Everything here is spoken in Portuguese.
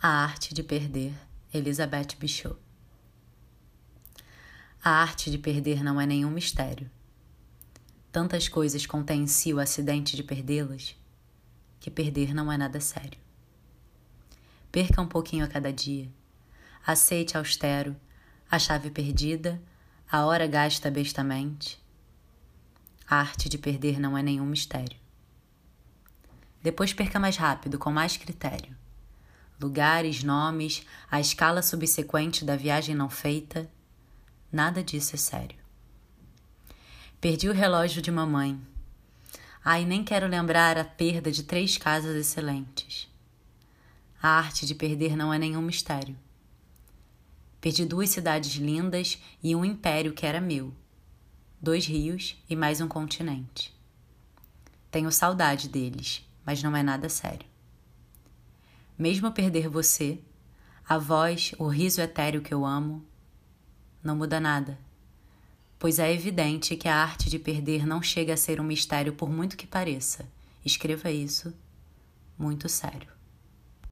A Arte de Perder, Elizabeth Bichot. A arte de perder não é nenhum mistério. Tantas coisas contém em si o acidente de perdê-las, que perder não é nada sério. Perca um pouquinho a cada dia. Aceite austero a chave perdida, a hora gasta bestamente. A arte de perder não é nenhum mistério. Depois perca mais rápido, com mais critério lugares, nomes, a escala subsequente da viagem não feita, nada disso é sério. Perdi o relógio de mamãe. Ai, nem quero lembrar a perda de três casas excelentes. A arte de perder não é nenhum mistério. Perdi duas cidades lindas e um império que era meu, dois rios e mais um continente. Tenho saudade deles, mas não é nada sério mesmo perder você, a voz, o riso etéreo que eu amo, não muda nada, pois é evidente que a arte de perder não chega a ser um mistério por muito que pareça. Escreva isso muito sério.